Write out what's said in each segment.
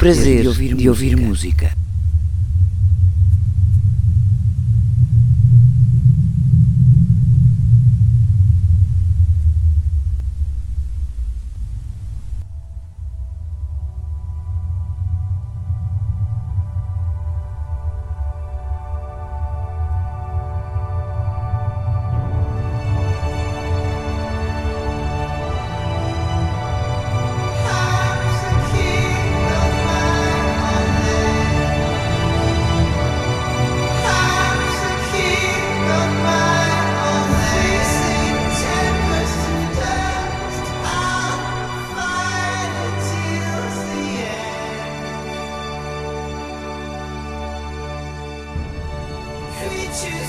Prazer de ouvir, de ouvir música. música. Estou em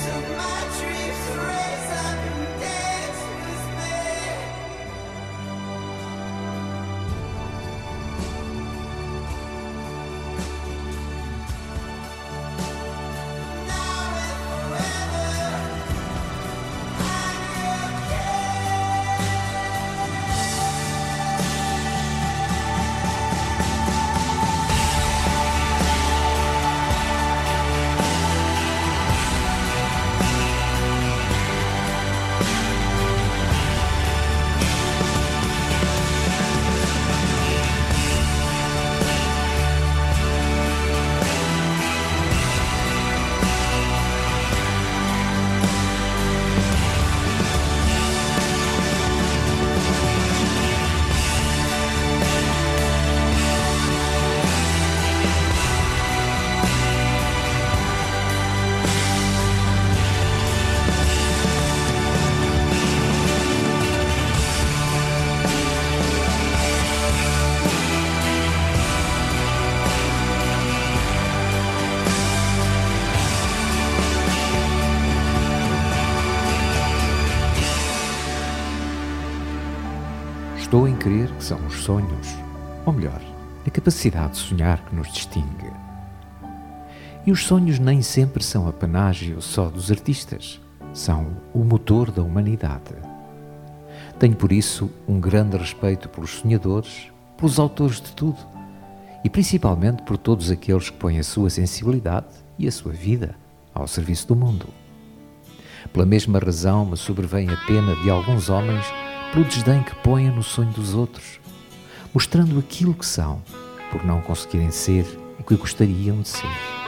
crer que são os sonhos, ou melhor, a capacidade de sonhar que nos distingue. E os sonhos nem sempre são apanágio só dos artistas, são o motor da humanidade. Tenho por isso um grande respeito pelos sonhadores, pelos autores de tudo e principalmente por todos aqueles que põem a sua sensibilidade e a sua vida ao serviço do mundo. Pela mesma razão me sobrevém a pena de alguns homens pelo desdém que põem no sonho dos outros, mostrando aquilo que são, por não conseguirem ser o que gostariam de ser.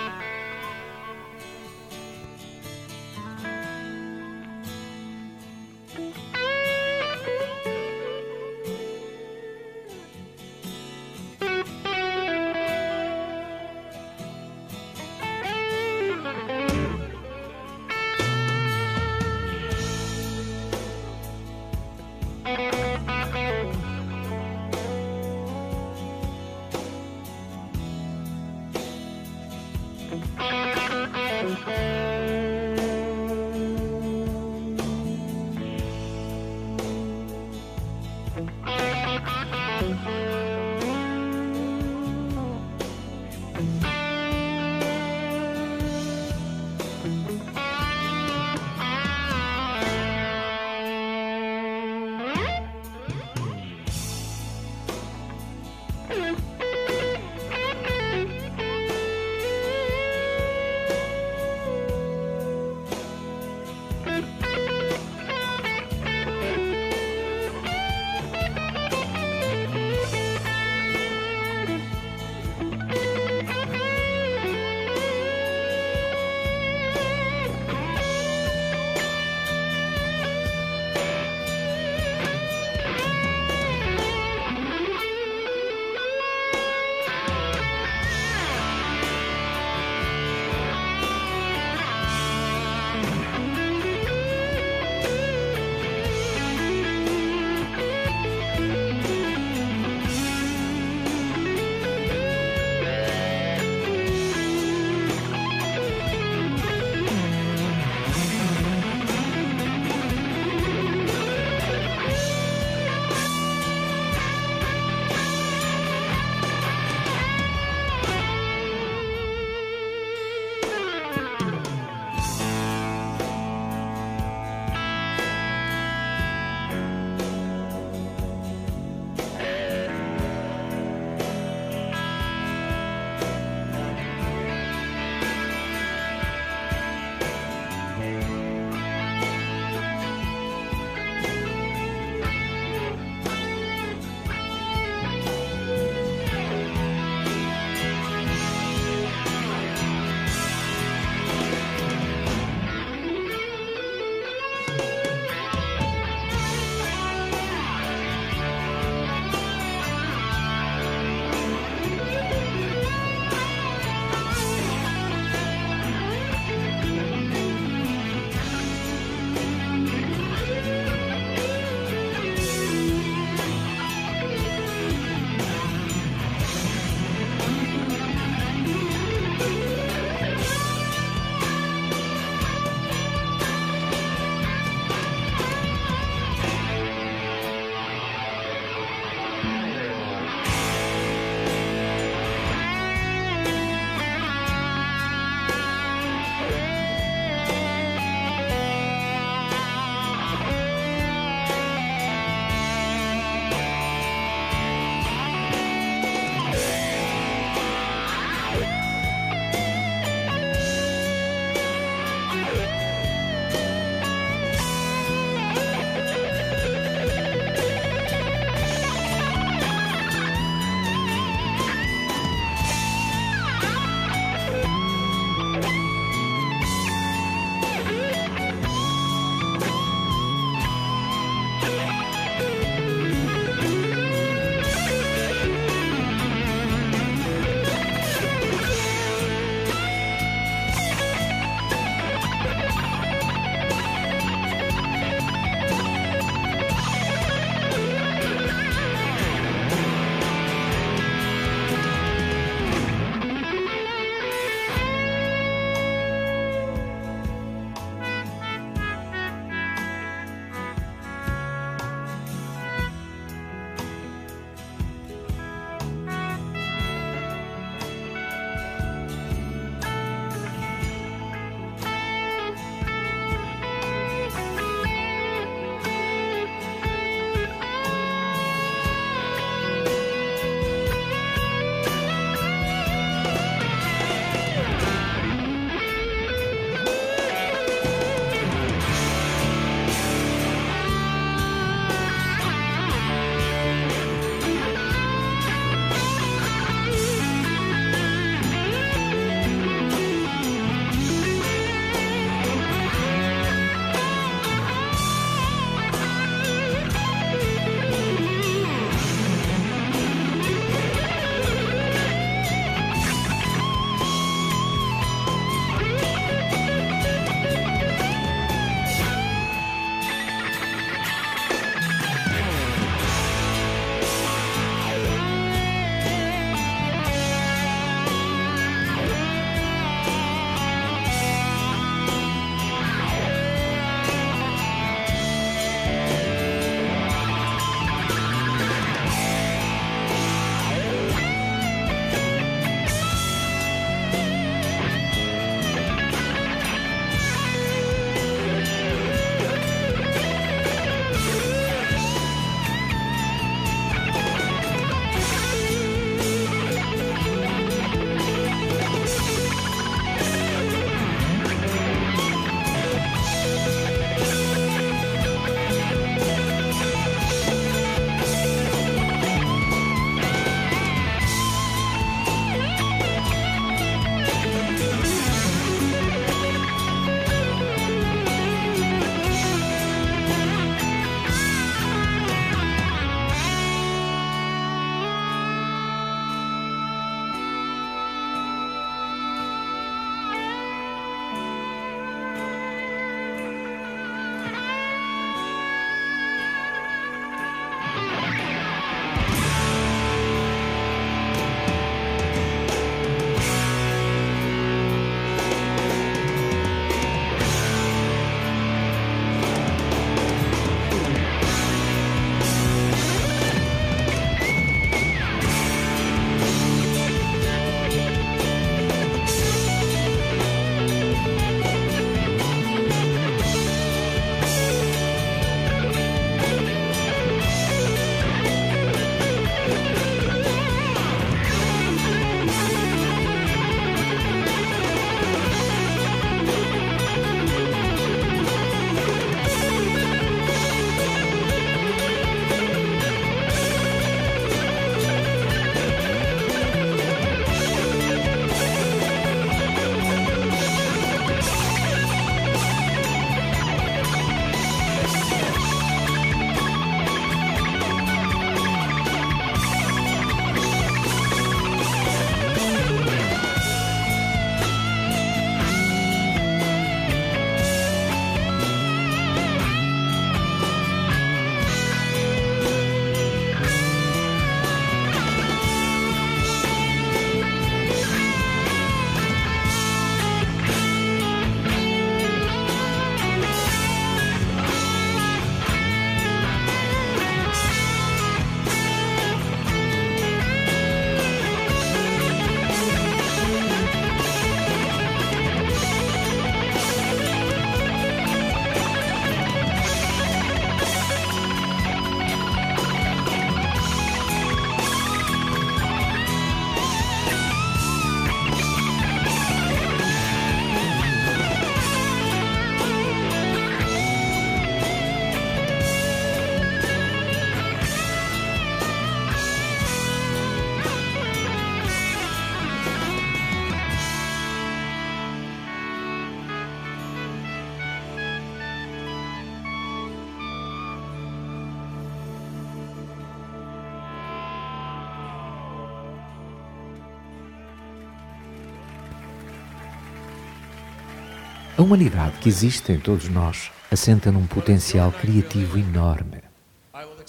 humanidade que existe em todos nós assenta num potencial criativo enorme,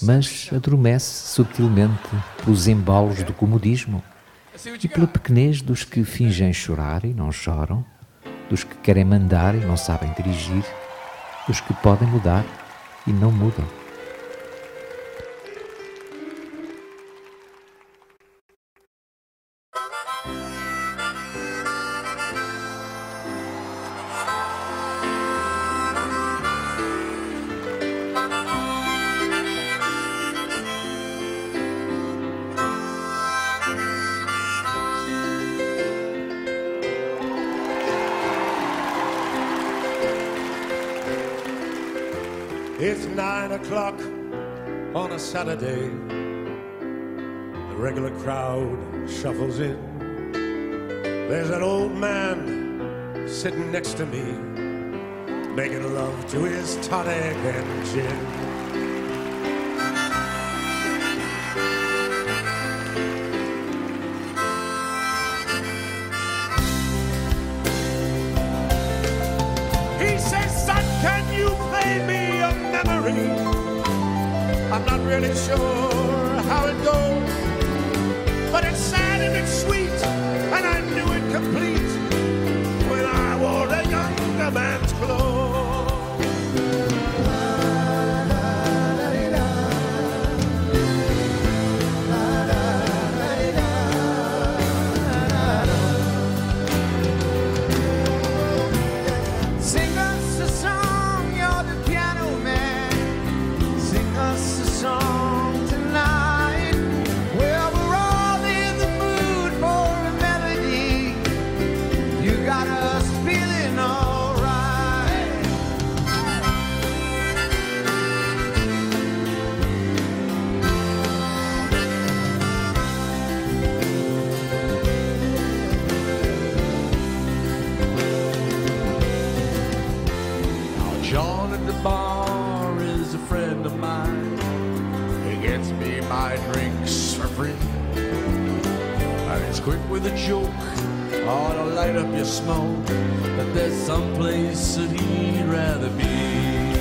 mas adormece subtilmente pelos embalos do comodismo e pela pequenez dos que fingem chorar e não choram, dos que querem mandar e não sabem dirigir, dos que podem mudar e não mudam. It's nine o'clock on a Saturday. The regular crowd shuffles in. There's an old man sitting next to me, making love to his tonic and gin. and it shows. gets me my drinks for free. And it's quick with a joke, or to light up your smoke, that there's some place that he'd rather be.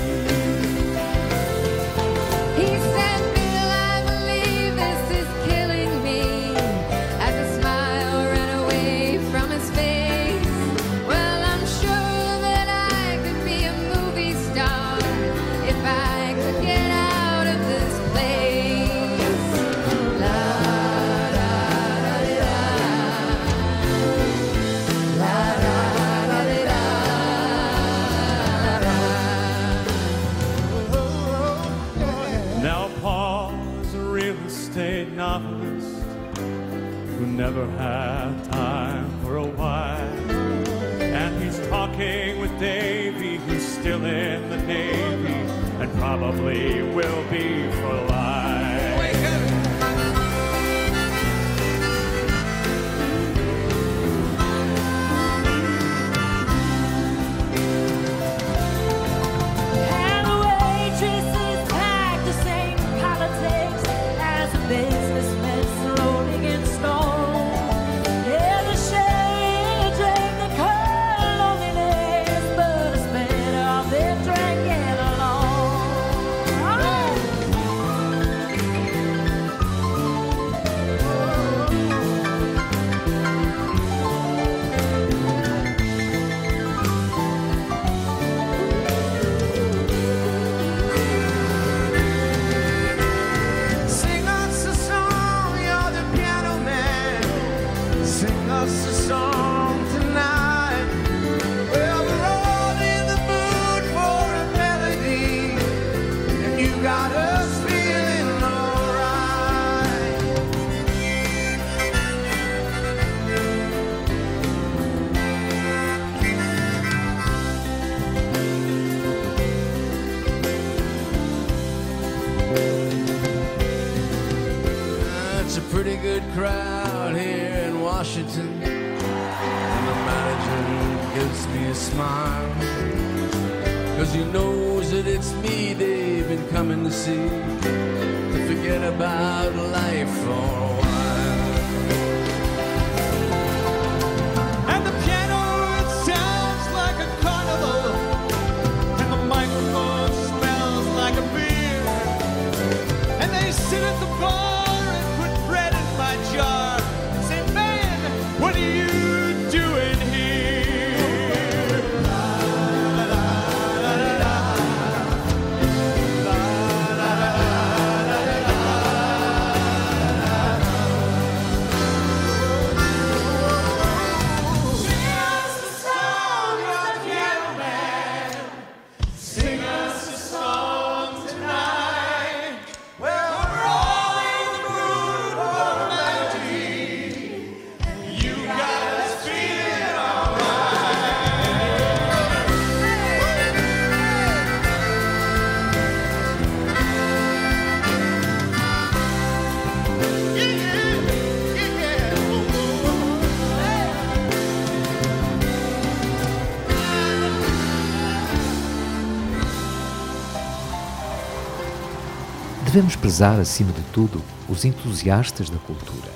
devemos prezar, acima de tudo, os entusiastas da cultura.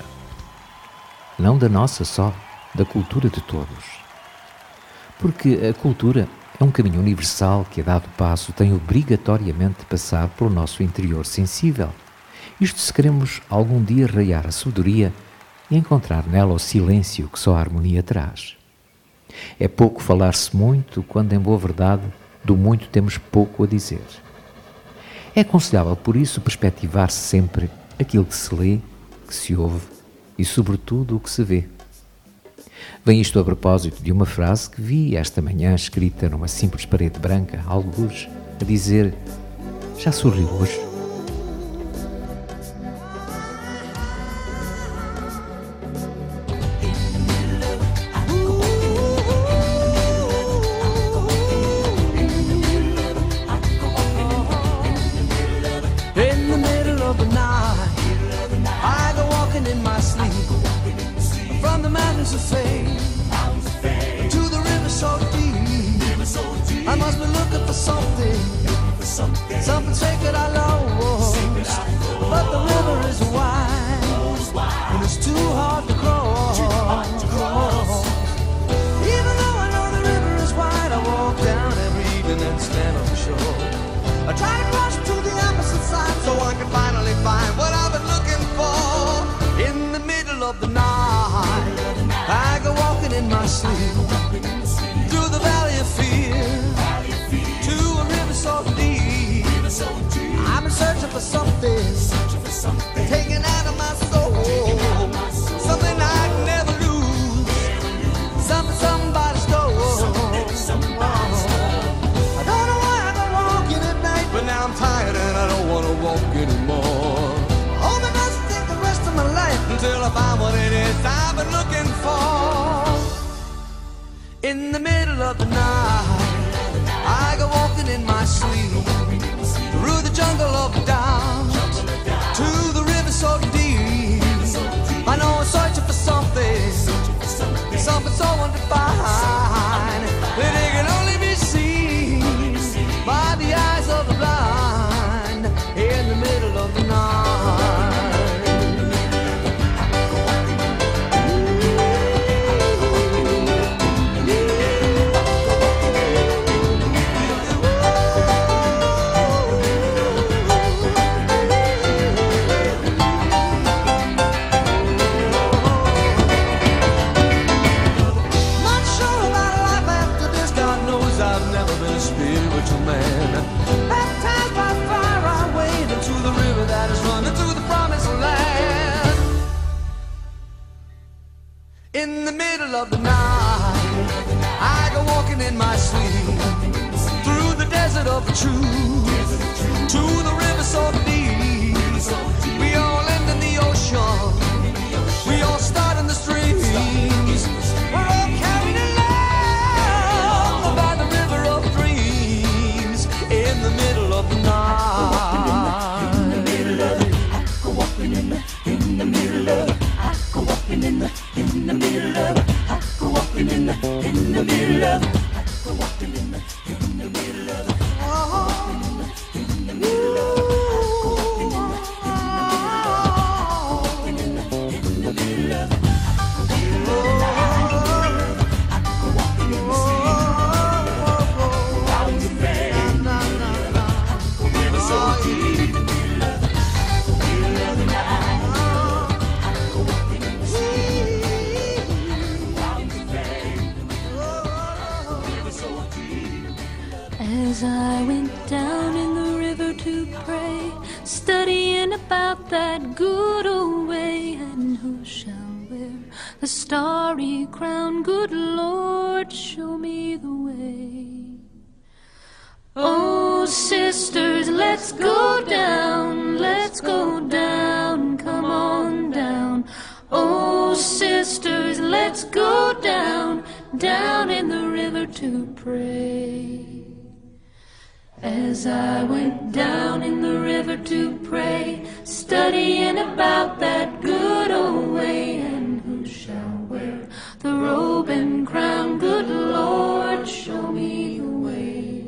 Não da nossa só, da cultura de todos. Porque a cultura é um caminho universal que, a dado passo, tem obrigatoriamente de passar pelo nosso interior sensível. Isto se queremos algum dia raiar a sabedoria e encontrar nela o silêncio que só a harmonia traz. É pouco falar-se muito quando, em boa verdade, do muito temos pouco a dizer. É aconselhável, por isso, perspectivar sempre aquilo que se lê, que se ouve e, sobretudo, o que se vê. Vem isto a propósito de uma frase que vi esta manhã escrita numa simples parede branca, alguns, a dizer: Já sorriu hoje? In the middle of the night, I go walking in my sleep. singing in my sleep through the desert of the truth to the river so deep. As I went down in the river to pray, studying about that good old way, and who shall wear the robe and crown? Good Lord, show me the way.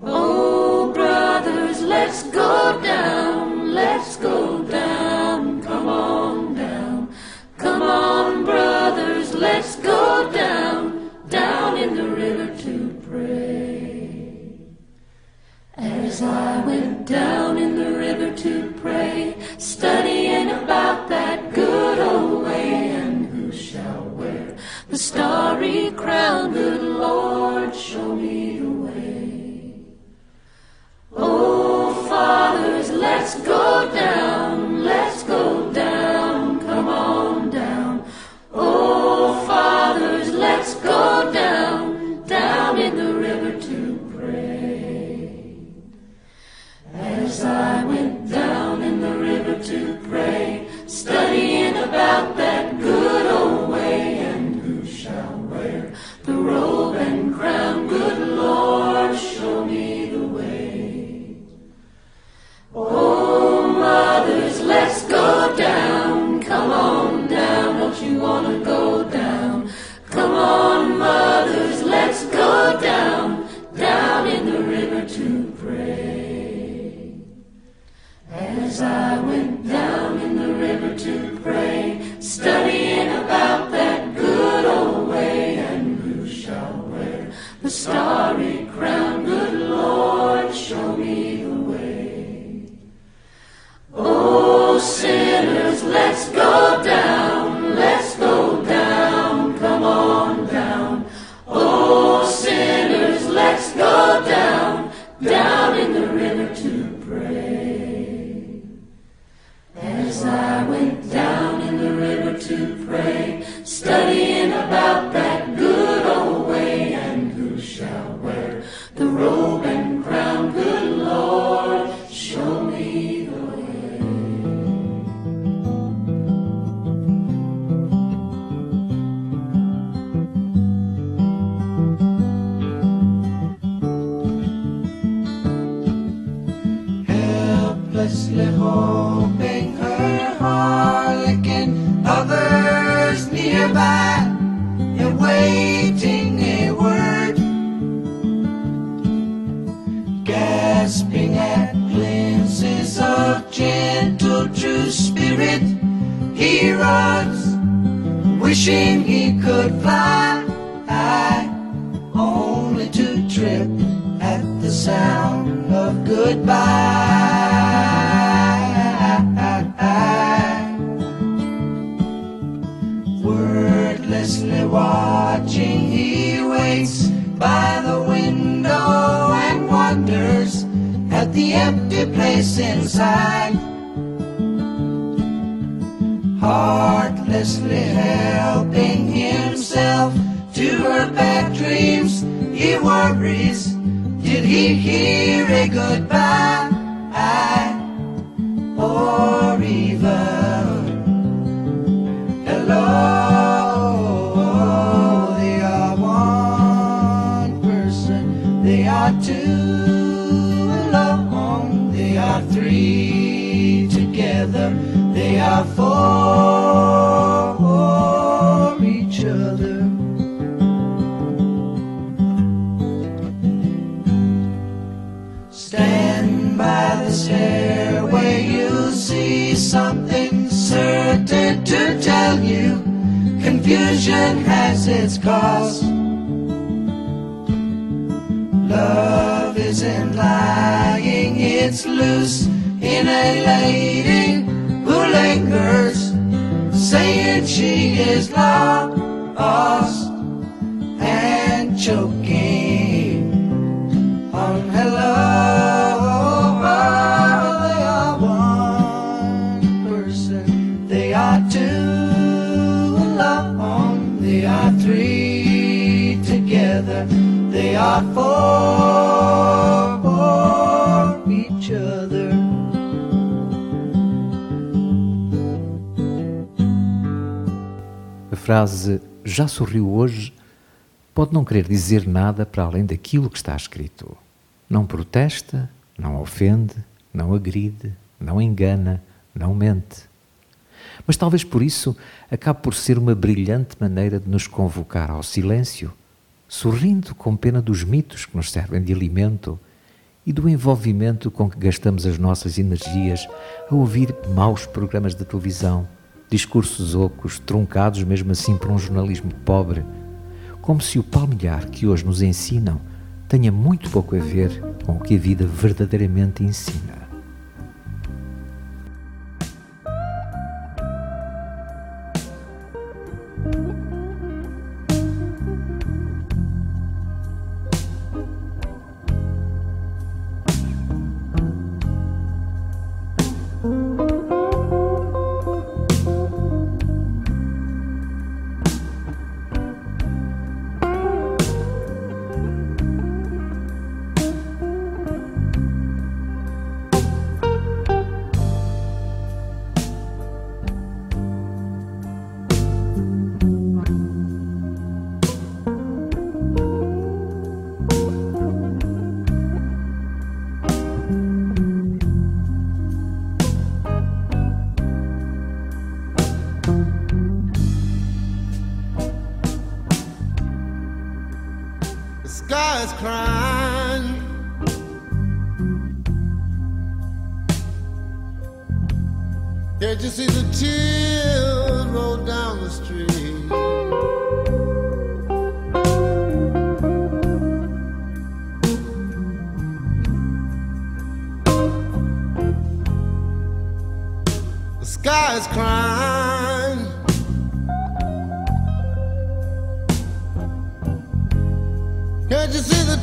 Oh, brothers, let's go down, let's go down. I went down in the river to pray, studying about that good old way, and who shall wear the starry crown, good Lord, show me the way. Oh, fathers, let's go down, let's go down, come on down. Oh, fathers, let's go down. about that. inside. Heartlessly helping himself to her bad dreams, he worries. Did he hear a goodbye? 'Cause Love isn't lying, it's loose in a lady who lingers, saying she is love. A frase já sorriu hoje pode não querer dizer nada para além daquilo que está escrito. Não protesta, não ofende, não agride, não engana, não mente. Mas talvez por isso acabe por ser uma brilhante maneira de nos convocar ao silêncio, sorrindo com pena dos mitos que nos servem de alimento e do envolvimento com que gastamos as nossas energias a ouvir maus programas de televisão, discursos ocos, truncados mesmo assim por um jornalismo pobre, como se o palmilhar que hoje nos ensinam tenha muito pouco a ver com o que a vida verdadeiramente ensina.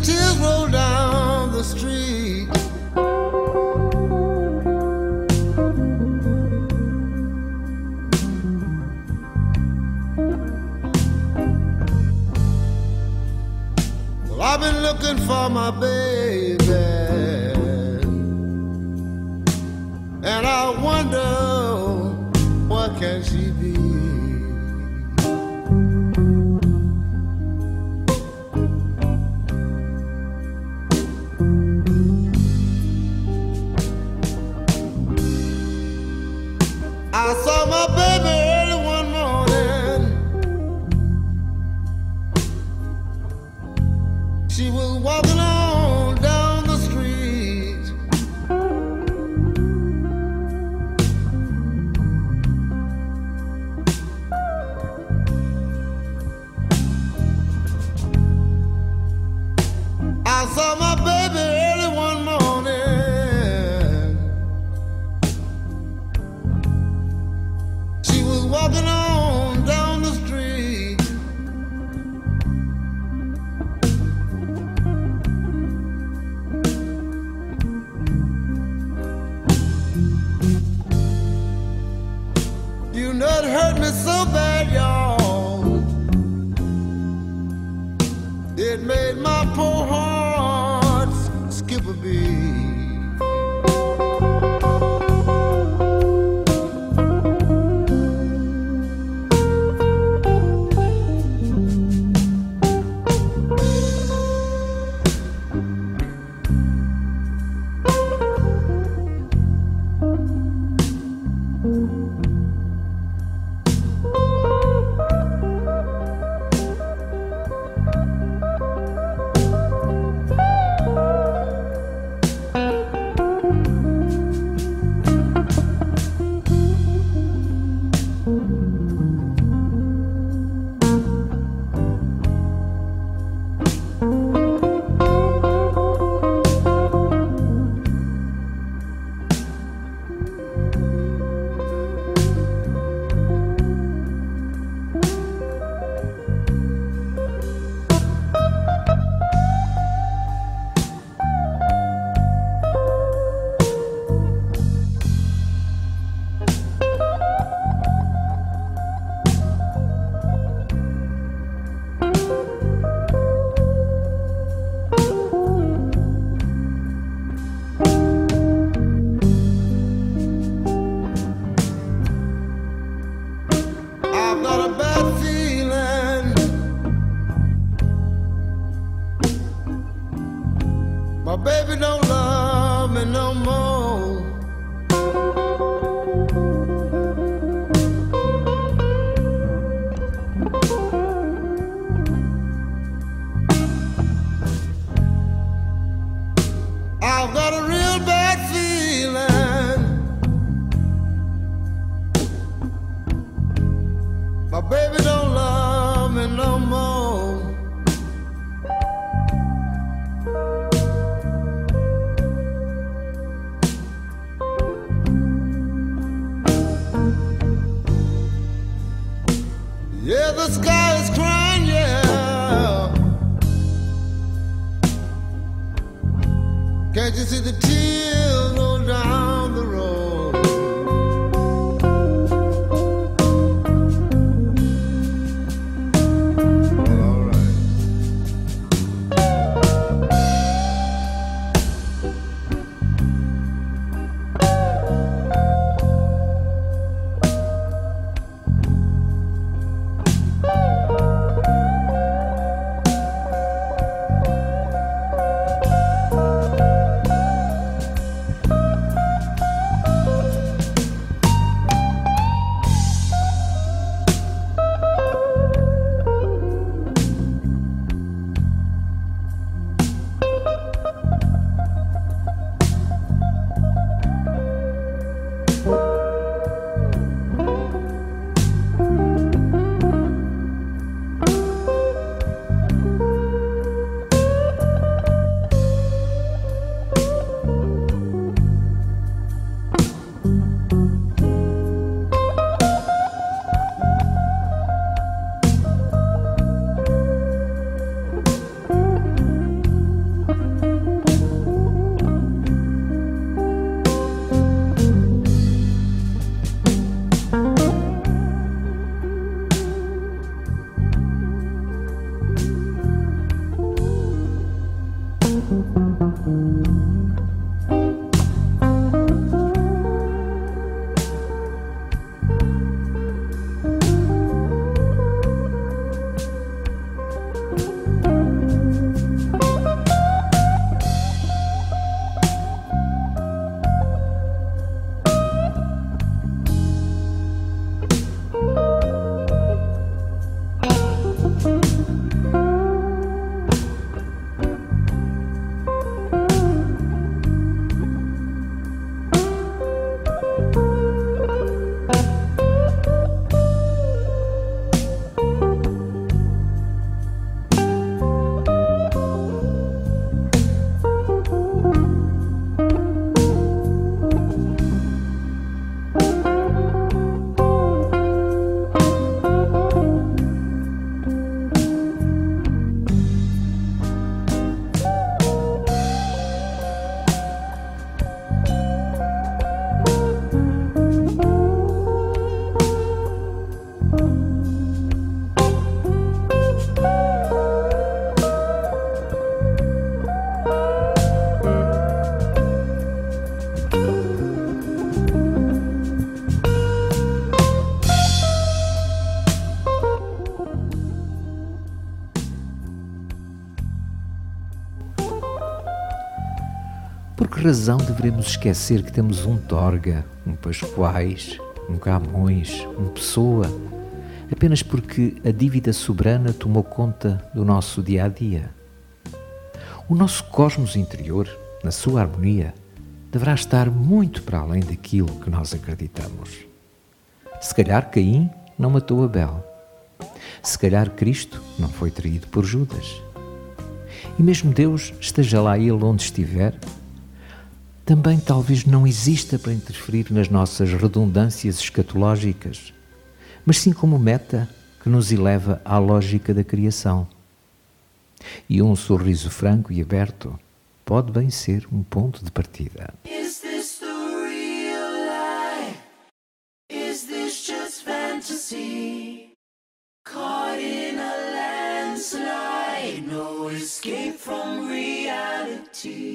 Tears roll down the street? Well, I've been looking for my baby, and I wonder Can't you see the tears razão devemos esquecer que temos um Torga, um Pascoais, um Camões, um Pessoa, apenas porque a dívida soberana tomou conta do nosso dia a dia? O nosso cosmos interior, na sua harmonia, deverá estar muito para além daquilo que nós acreditamos. Se calhar Caim não matou Abel. Se calhar Cristo não foi traído por Judas. E mesmo Deus, esteja lá Ele onde estiver, também talvez não exista para interferir nas nossas redundâncias escatológicas, mas sim como meta que nos eleva à lógica da criação. E um sorriso franco e aberto pode bem ser um ponto de partida. No escape from reality.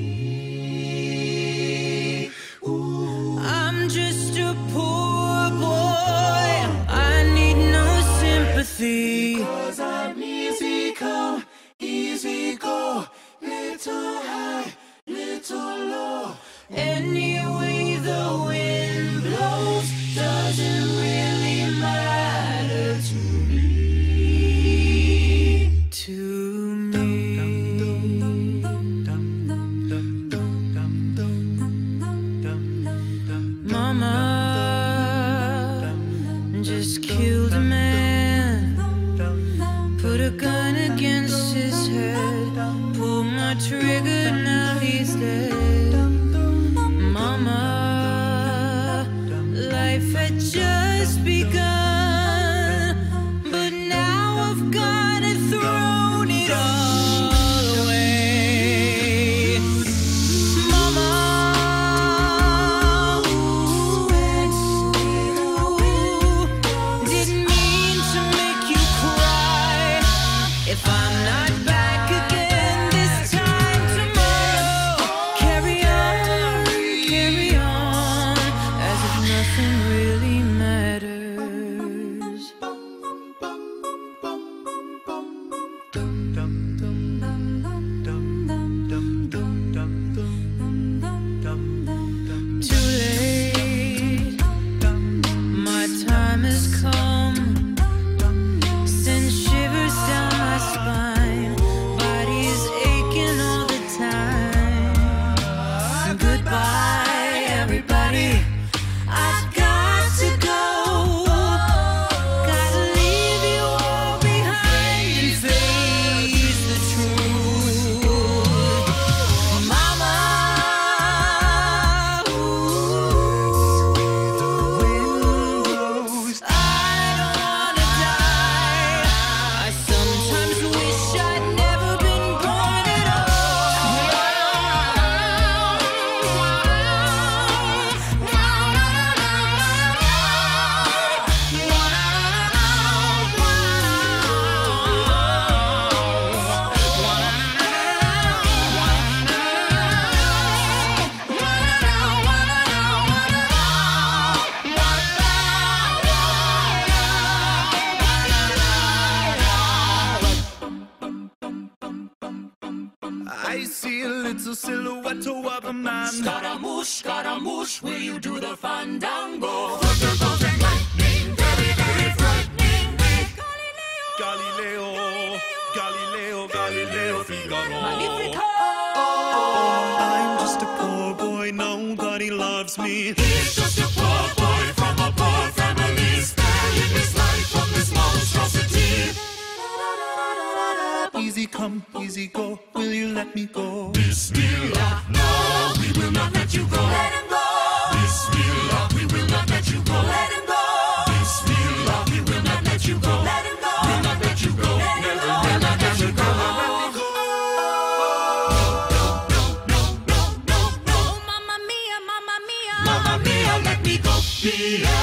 Me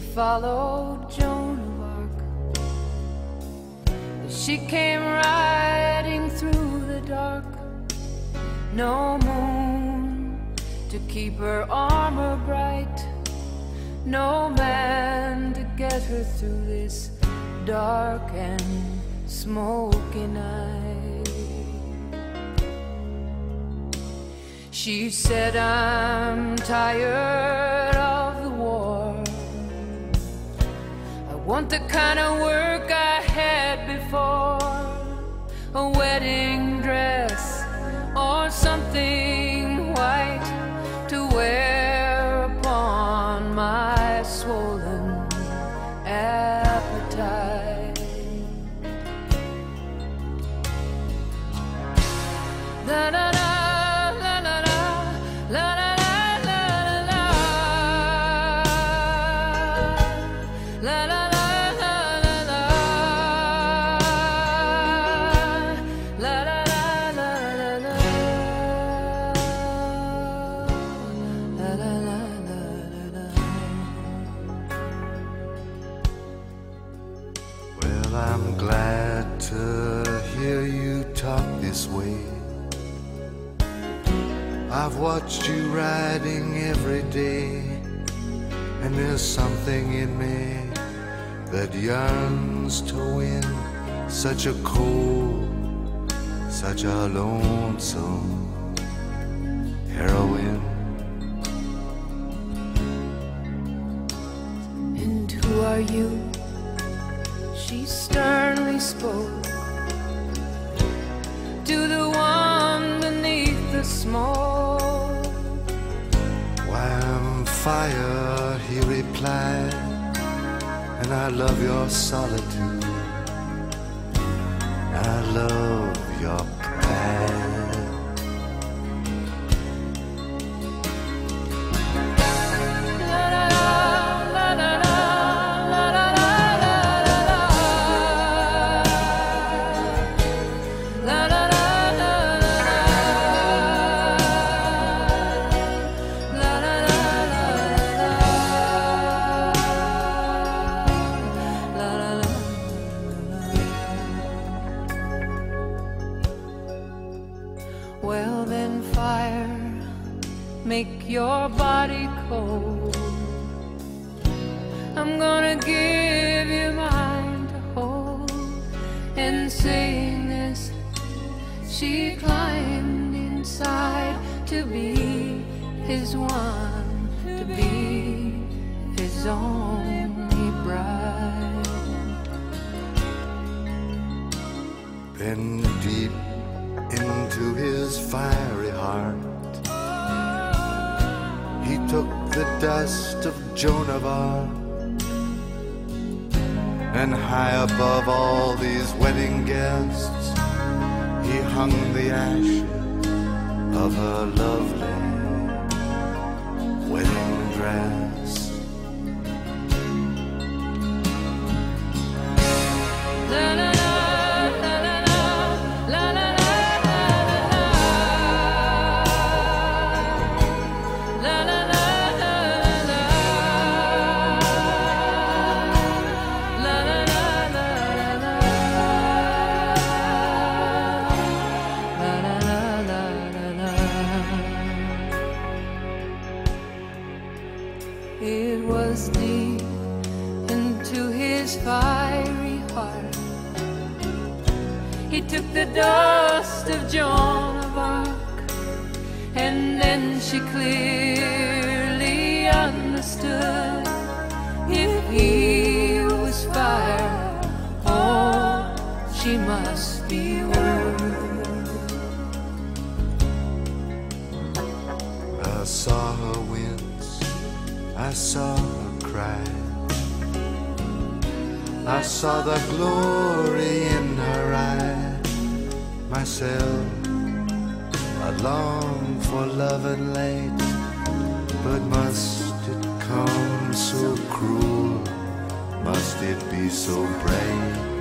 followed Joan of Arc. She came riding through the dark. No moon to keep her armor bright. no man to get her through this dark and smoky night. She said, I'm tired kind of work 这条走。She climbed inside to be his one, to be his only bride. Then deep into his fiery heart, he took the dust of Joan of Arc. And high above all these wedding guests, hung the ashes of her lovely wedding dress. Dust of Joan of Arc, and then she clearly understood if he was fire, oh, she must be wood. I saw her wince, I saw her cry. I saw the glory in. Myself, I long for love and light, but must it come so cruel? Must it be so bright?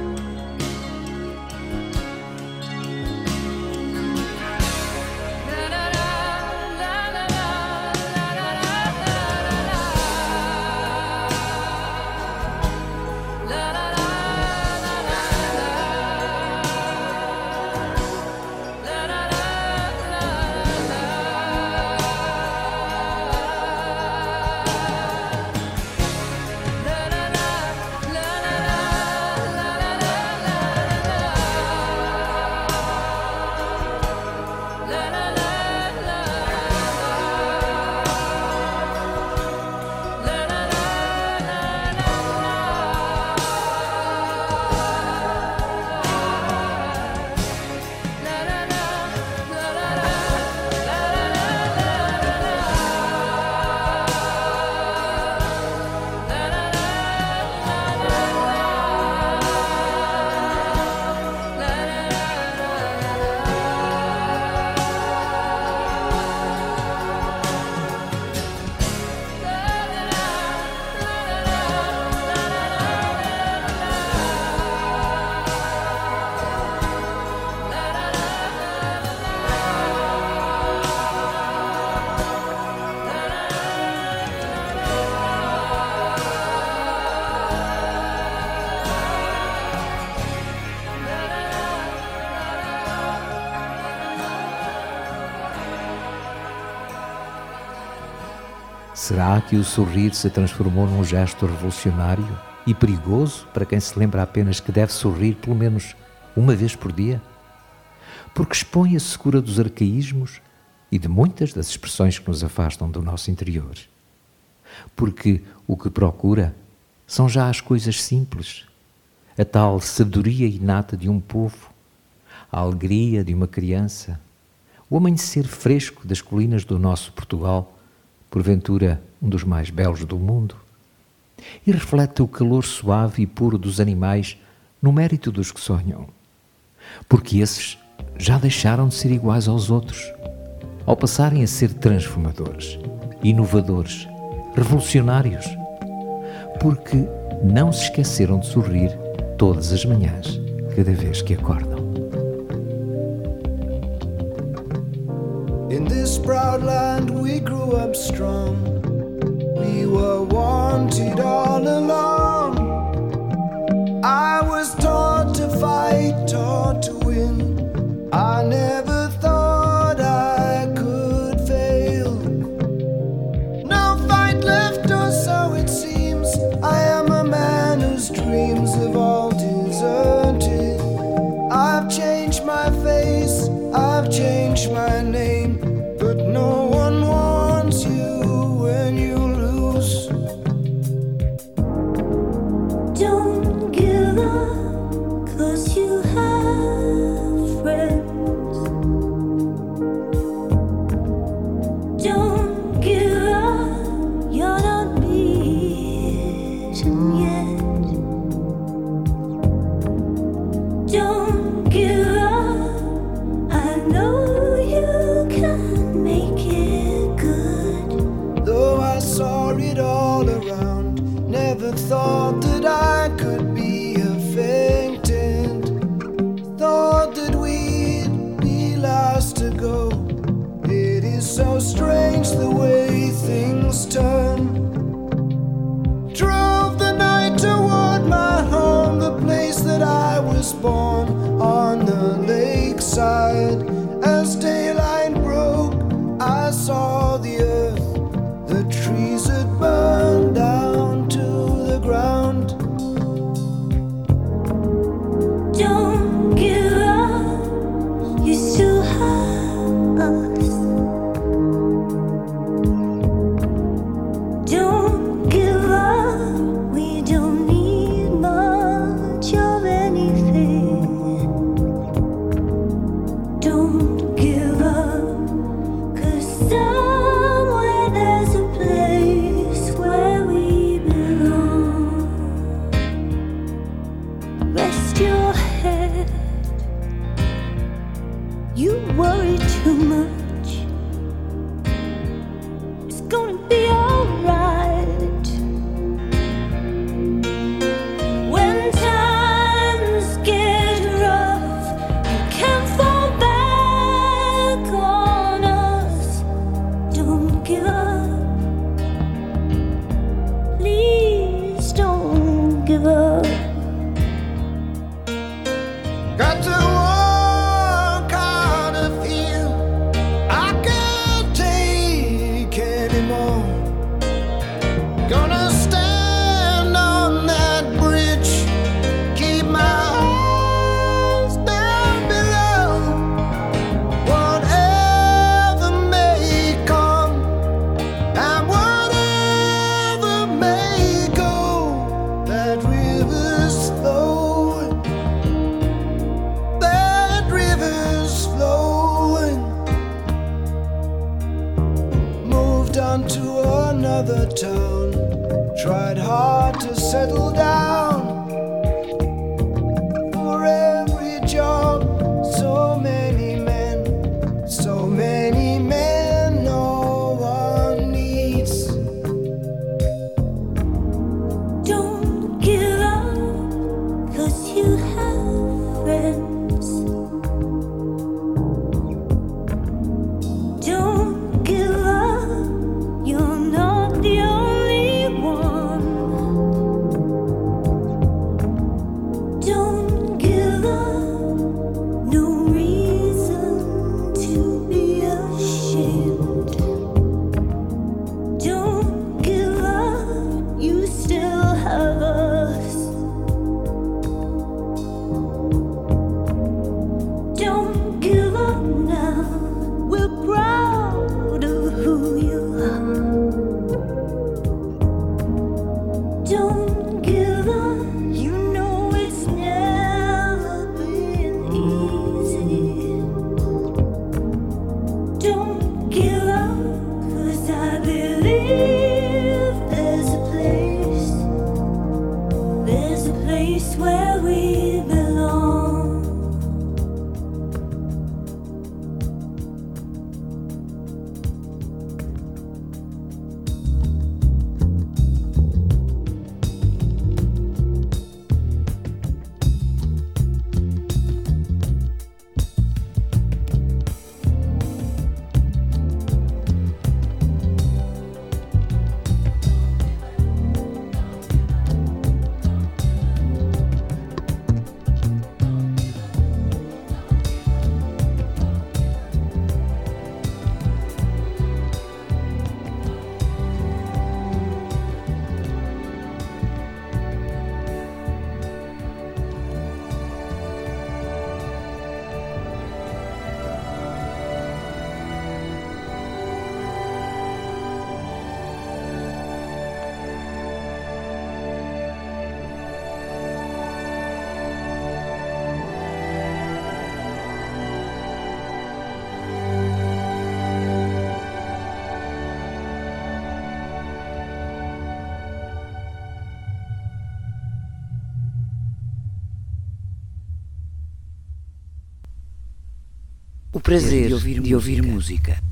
Será que o sorrir se transformou num gesto revolucionário e perigoso para quem se lembra apenas que deve sorrir pelo menos uma vez por dia? Porque expõe a secura dos arcaísmos e de muitas das expressões que nos afastam do nosso interior. Porque o que procura são já as coisas simples, a tal sabedoria inata de um povo, a alegria de uma criança, o amanhecer fresco das colinas do nosso Portugal, porventura um dos mais belos do mundo, e reflete o calor suave e puro dos animais no mérito dos que sonham, porque esses já deixaram de ser iguais aos outros, ao passarem a ser transformadores, inovadores, revolucionários, porque não se esqueceram de sorrir todas as manhãs, cada vez que acordam. Grew up strong. We were wanted all along. I was taught to fight, taught to win. I never thought I could fail. No fight left, or so it seems. I am a man whose dreams have all deserted. I've changed my face, I've changed my name, O prazer de ouvir, música.